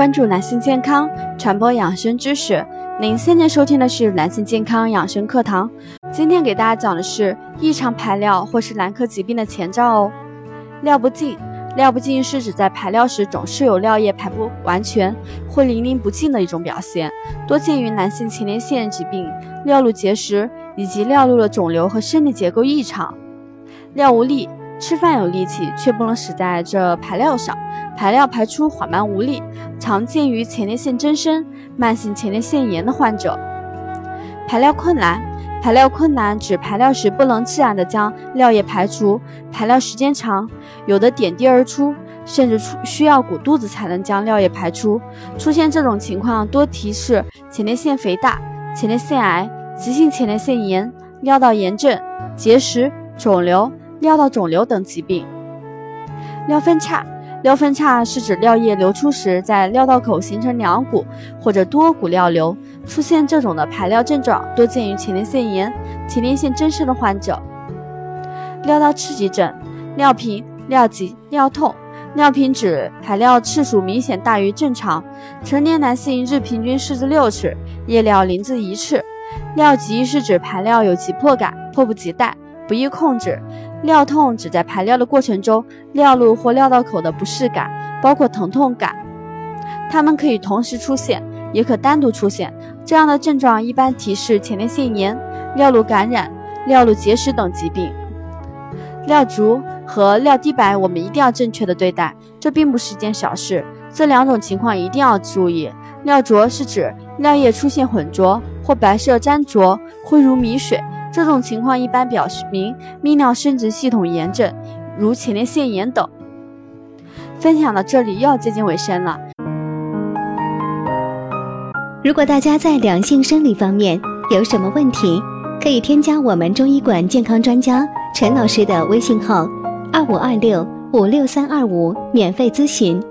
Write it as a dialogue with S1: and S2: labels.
S1: 关注男性健康，传播养生知识。您现在收听的是男性健康养生课堂。今天给大家讲的是异常排尿或是男科疾病的前兆哦。尿不尽，尿不尽是指在排尿时总是有尿液排不完全或淋漓不尽的一种表现，多见于男性前列腺疾病、尿路结石以及尿路的肿瘤和生理结构异常。尿无力。吃饭有力气，却不能使在这排尿上，排尿排出缓慢无力，常见于前列腺增生、慢性前列腺炎的患者。排尿困难，排尿困难指排尿时不能自然的将尿液排出，排尿时间长，有的点滴而出，甚至出需要鼓肚子才能将尿液排出。出现这种情况多提示前列腺肥大、前列腺癌、急性前列腺炎、尿道炎症、结石、肿瘤。尿道肿瘤等疾病，尿分叉。尿分叉是指尿液流出时在尿道口形成两股或者多股尿流。出现这种的排尿症状，多见于前列腺炎、前列腺增生的患者。尿道刺激症、尿频、尿急、尿痛。尿频指排尿次数明显大于正常，成年男性日平均四至六次，夜尿零至一次。尿急是指排尿有急迫感，迫不及待，不易控制。尿痛指在排尿的过程中，尿路或尿道口的不适感，包括疼痛感。它们可以同时出现，也可单独出现。这样的症状一般提示前列腺炎、尿路感染、尿路结石等疾病。尿浊和尿滴白，我们一定要正确的对待，这并不是件小事。这两种情况一定要注意。尿浊是指尿液出现浑浊或白色粘浊，灰如米水。这种情况一般表明泌尿生殖系统炎症，如前列腺炎等。分享到这里又要接近尾声了。
S2: 如果大家在两性生理方面有什么问题，可以添加我们中医馆健康专家陈老师的微信号：二五二六五六三二五，免费咨询。